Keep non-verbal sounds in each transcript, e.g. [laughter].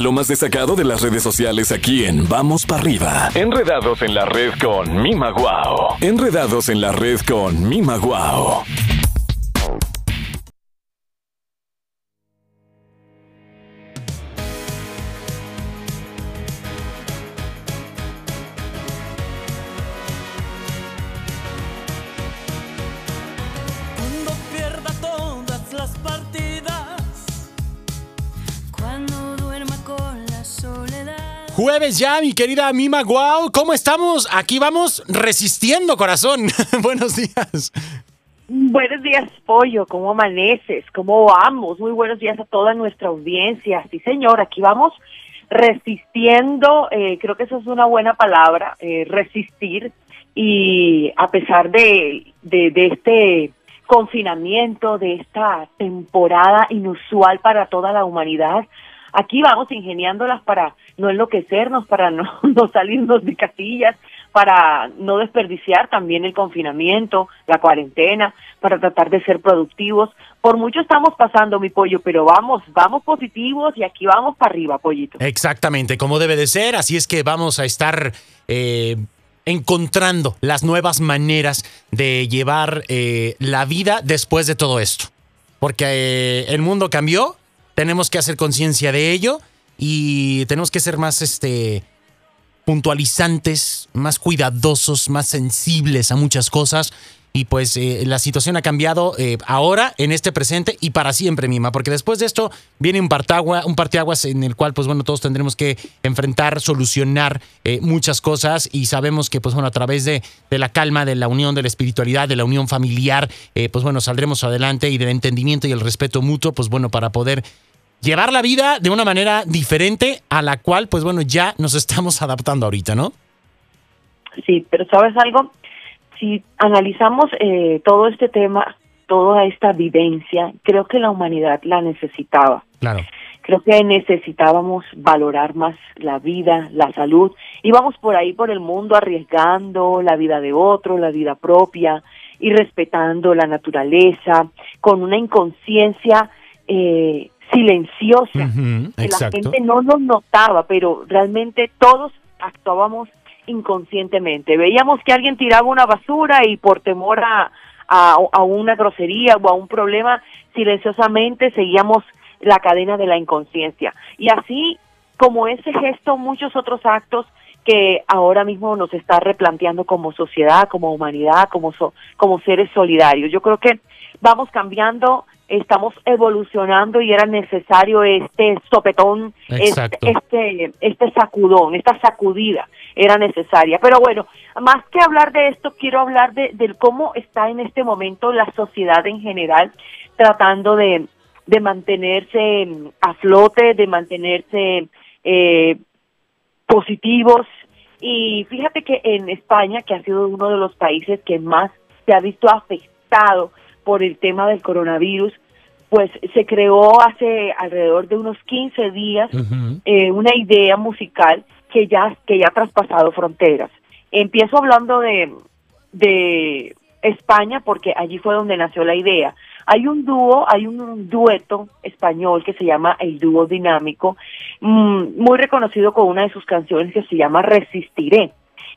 lo más destacado de las redes sociales aquí en Vamos para arriba. Enredados en la red con Mima Guau. Enredados en la red con Mima Guau. Jueves ya, mi querida Mima Guau. ¿Cómo estamos? Aquí vamos resistiendo, corazón. [laughs] Buenos días. Buenos días, Pollo. ¿Cómo amaneces? ¿Cómo vamos? Muy buenos días a toda nuestra audiencia. Sí, señor, aquí vamos resistiendo. eh, creo que eso es una buena palabra, eh, resistir. Y a pesar de, de, de este confinamiento, de esta temporada inusual para toda la humanidad, aquí vamos ingeniándolas para no enloquecernos, para no, [laughs] no salirnos de casillas, para no desperdiciar también el confinamiento, la cuarentena, para tratar de ser productivos. Por mucho estamos pasando, mi pollo, pero vamos, vamos positivos y aquí vamos para arriba, pollito. Exactamente, como debe de ser. Así es que vamos a estar eh, encontrando las nuevas maneras de llevar eh, la vida después de todo esto. Porque eh, el mundo cambió, tenemos que hacer conciencia de ello y tenemos que ser más este puntualizantes, más cuidadosos, más sensibles a muchas cosas. Y pues eh, la situación ha cambiado eh, ahora, en este presente y para siempre, Mima, porque después de esto viene un, partagua, un parteaguas en el cual, pues bueno, todos tendremos que enfrentar, solucionar eh, muchas cosas y sabemos que, pues bueno, a través de, de, la calma, de la unión, de la espiritualidad, de la unión familiar, pues bueno, saldremos adelante y del entendimiento y el respeto mutuo, pues bueno, para poder llevar la vida de una manera diferente a la cual, pues bueno, ya nos estamos [laughs] adaptando ahorita, ¿no? Sí, pero ¿sabes algo? Si analizamos eh, todo este tema, toda esta vivencia, creo que la humanidad la necesitaba. Claro. Creo que necesitábamos valorar más la vida, la salud. Íbamos por ahí por el mundo arriesgando la vida de otro, la vida propia y respetando la naturaleza, con una inconsciencia eh, silenciosa. Que la gente no nos notaba, pero realmente todos actuábamos inconscientemente. Veíamos que alguien tiraba una basura y por temor a, a, a una grosería o a un problema, silenciosamente seguíamos la cadena de la inconsciencia. Y así como ese gesto, muchos otros actos que ahora mismo nos está replanteando como sociedad, como humanidad, como, so- como seres solidarios. Yo creo que vamos cambiando, estamos evolucionando y era necesario este sopetón, este, este, este sacudón, esta sacudida era necesaria. Pero bueno, más que hablar de esto, quiero hablar de, del cómo está en este momento la sociedad en general tratando de, de mantenerse mm, a flote, de mantenerse eh, positivos. Y fíjate que en España, que ha sido uno de los países que más se ha visto afectado por el tema del coronavirus, pues se creó hace alrededor de unos 15 días eh, una idea musical que ya que ya ha traspasado fronteras. Empiezo hablando de de España porque allí fue donde nació la idea. Hay un dúo, hay un dueto español que se llama el dúo dinámico, mm, muy reconocido con una de sus canciones que se llama Resistiré.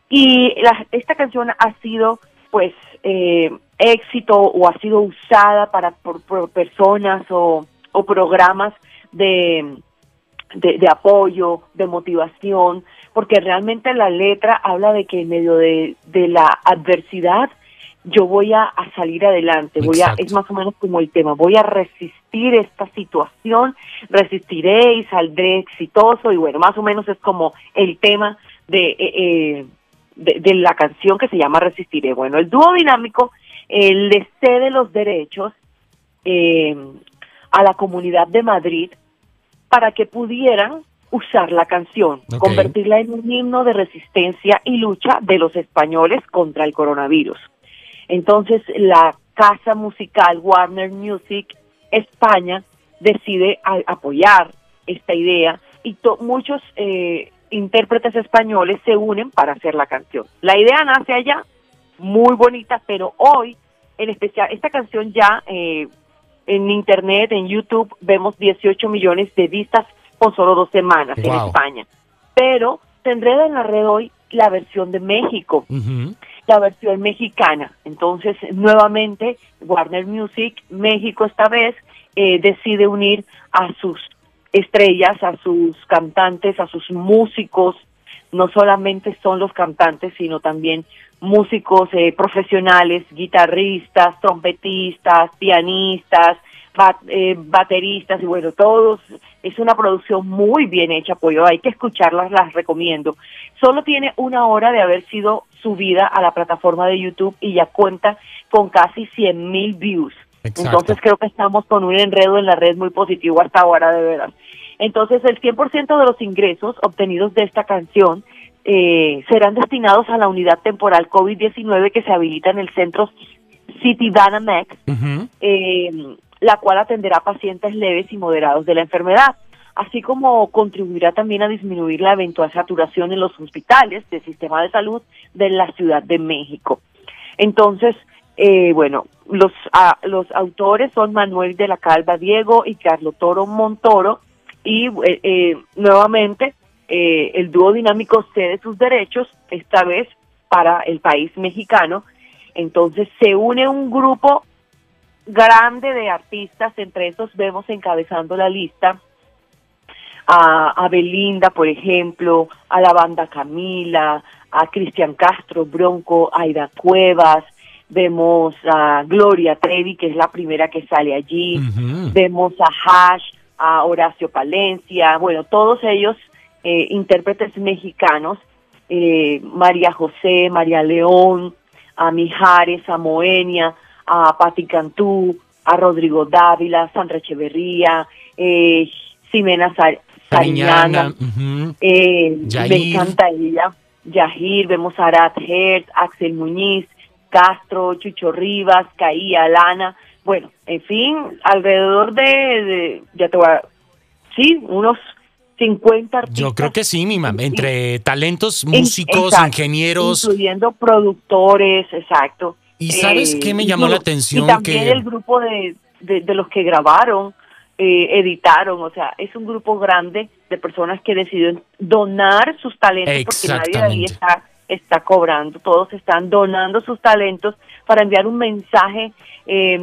Y la- esta canción ha sido, pues, eh, éxito o ha sido usada para por, por personas o, o programas de, de, de apoyo, de motivación, porque realmente la letra habla de que en medio de, de la adversidad yo voy a, a salir adelante, voy a, es más o menos como el tema, voy a resistir esta situación, resistiré y saldré exitoso y bueno, más o menos es como el tema de, eh, eh, de, de la canción que se llama Resistiré. Bueno, el dúo dinámico eh, le cede los derechos eh, a la comunidad de Madrid para que pudieran usar la canción, convertirla en un himno de resistencia y lucha de los españoles contra el coronavirus. Entonces, la casa musical Warner Music España decide a- apoyar esta idea y to- muchos eh, intérpretes españoles se unen para hacer la canción. La idea nace allá, muy bonita, pero hoy, en especial, esta canción ya eh, en internet, en YouTube, vemos 18 millones de vistas con solo dos semanas en. España. Pero enreda en la red hoy la versión de México la versión mexicana. Entonces, nuevamente, Warner Music, México esta vez, eh, decide unir a sus estrellas, a sus cantantes, a sus músicos. No solamente son los cantantes, sino también músicos eh, profesionales, guitarristas, trompetistas, pianistas, eh, bateristas y bueno, todos. Es una producción muy bien hecha, pues hay que escucharlas, las recomiendo. Solo tiene una hora de haber sido subida a la plataforma de YouTube y ya cuenta con casi 100 mil views. Exacto. Entonces creo que estamos con un enredo en la red muy positivo hasta ahora, de verdad. Entonces el 100% de los ingresos obtenidos de esta canción eh, serán destinados a la unidad temporal COVID-19 que se habilita en el centro City Ujú. eh, la cual atenderá pacientes leves y moderados de la enfermedad, así como contribuirá también a disminuir la eventual saturación en los hospitales del sistema de salud de la Ciudad de México. Entonces, eh, bueno, los, los autores son Manuel de la Calva Diego y Carlos Toro Montoro, y eh, eh, nuevamente eh, el dúo dinámico cede sus derechos, esta vez para el país mexicano. Entonces se une un grupo grande de artistas, entre esos vemos encabezando la lista a, a Belinda, por ejemplo, a la banda Camila, a Cristian Castro, Bronco, Aida Cuevas, vemos a Gloria Trevi, que es la primera que sale allí, vemos a Hash, a Horacio Palencia, bueno, todos ellos eh, intérpretes mexicanos, eh, María José, María León, a Mijares, a Moenia, a Pati Cantú, a Rodrigo Dávila, Sandra Echeverría, eh, Ximena Sariñana, eh, me encanta ella. Yahir, vemos a Arat Hertz, Axel Muñiz, Castro, Chucho Rivas, Caía, Lana. Bueno, en fin, alrededor de, de- ya te voy a, sí, unos 50 artistas. Yo creo que sí, mi mam. Entre talentos, músicos, exacto, ingenieros. Incluyendo productores, exacto. ¿Y sabes Eh, qué me llamó la atención? Y también Que- el grupo de, de, de los que grabaron, eh, editaron, o sea, es un grupo grande de personas que decidieron donar sus talentos porque nadie de ahí está, está cobrando, todos están donando sus talentos para enviar un mensaje eh,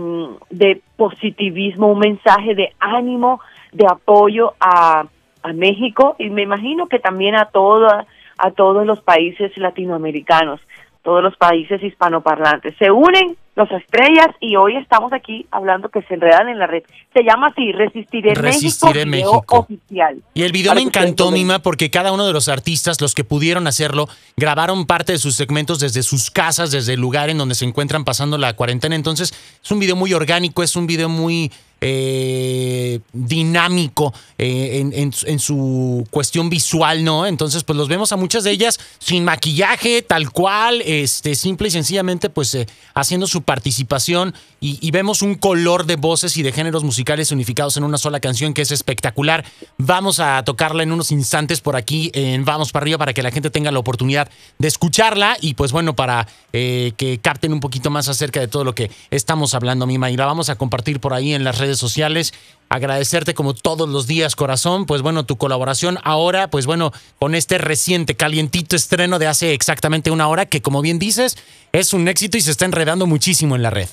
de positivismo, un mensaje de ánimo, de apoyo a, a México y me imagino que también a toda, a todos los países latinoamericanos, todos los países hispanoparlantes. Se unen las estrellas y hoy estamos aquí hablando que se enredan en la red. Se llama así, Resistiré, Resistiré México, oficial. Y el video Para me encantó. Mima, porque cada uno de los artistas, los que pudieron hacerlo, grabaron parte de sus segmentos desde sus casas, desde el lugar en donde se encuentran pasando la cuarentena. Entonces, es un video muy orgánico, es un video muy eh, dinámico eh, en, su- cuestión visual, ¿no? Entonces, pues los vemos a muchas de ellas sin maquillaje, tal cual, este, simple y sencillamente, pues eh, haciendo su participación y, y vemos un color de voces y de géneros musicales unificados en una sola canción que es espectacular. Vamos a tocarla en unos instantes por aquí en Vamos para arriba para que la gente tenga la oportunidad de escucharla y pues bueno, para eh, que capten un poquito más acerca de todo lo que estamos hablando, Mima. Y la vamos a compartir por ahí en las redes sociales. Agradecerte como todos los días, corazón, pues bueno, tu colaboración ahora, pues bueno, con este reciente, calientito estreno de hace exactamente una hora, que como bien dices, es un éxito y se está enredando muchísimo en la red.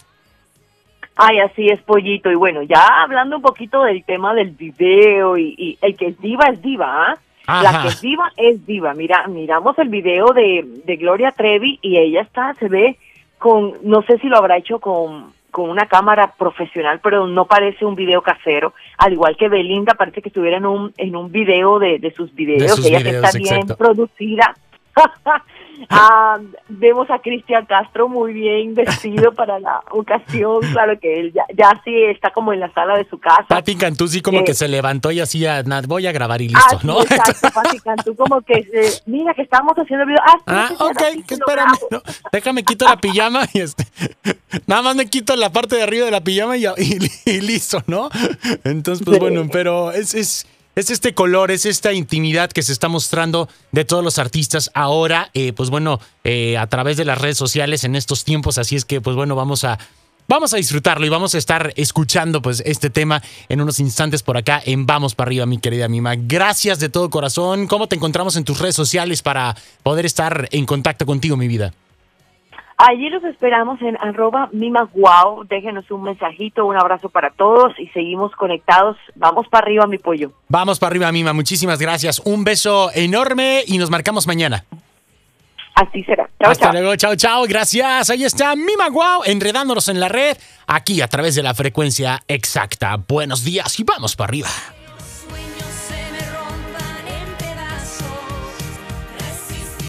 Ay, así es, Pollito. Y bueno, ya hablando un poquito del tema del video y, y el que es diva es diva, ¿ah? La que es diva es diva. Mira, miramos el video de, de Gloria Trevi y ella está, se ve con, no sé si lo habrá hecho con, con una cámara profesional, pero no parece un video casero. Al igual que Belinda, parece que estuviera en un, en un video de, de sus videos. sus ella que está bien producida. [laughs] Ah, vemos a Cristian Castro muy bien vestido para la ocasión. [laughs] Claro que él ya, ya sí está como en la sala de su casa. Pati Cantú sí como Eh, que se levantó y hacía, "Nada, voy a grabar y listo, Ah, ¿no? exacto, [laughs] Pati Cantú como que se, mira que estamos haciendo el video. Ah, sí, Ah, ok, que espérame. no, déjame quito la pijama y este. Nada más me quito la parte de arriba de la pijama y, y- y listo, ¿no? Entonces, pues Sí. bueno, pero es, es, es este color, es esta intimidad que se está mostrando de todos los artistas ahora, eh, pues bueno, eh, a través de las redes sociales en estos tiempos. Así es que, pues bueno, vamos a vamos a disfrutarlo y vamos a estar escuchando pues este tema en unos instantes por acá en Vamos para arriba, mi querida Mima. Gracias de todo corazón. ¿Cómo te encontramos en tus redes sociales para poder estar en contacto contigo, mi vida? Allí los esperamos en arroba mimaguau. Déjenos un mensajito, un abrazo para todos y seguimos conectados. Vamos para arriba, mi pollo. Vamos para arriba, Mima. Muchísimas gracias. Un beso enorme y nos marcamos mañana. Así será. Chao, Hasta chao. luego, chao, chao. Gracias. Ahí está Mima Guau, enredándonos en la red, aquí a través de la frecuencia exacta. Buenos días y vamos para arriba.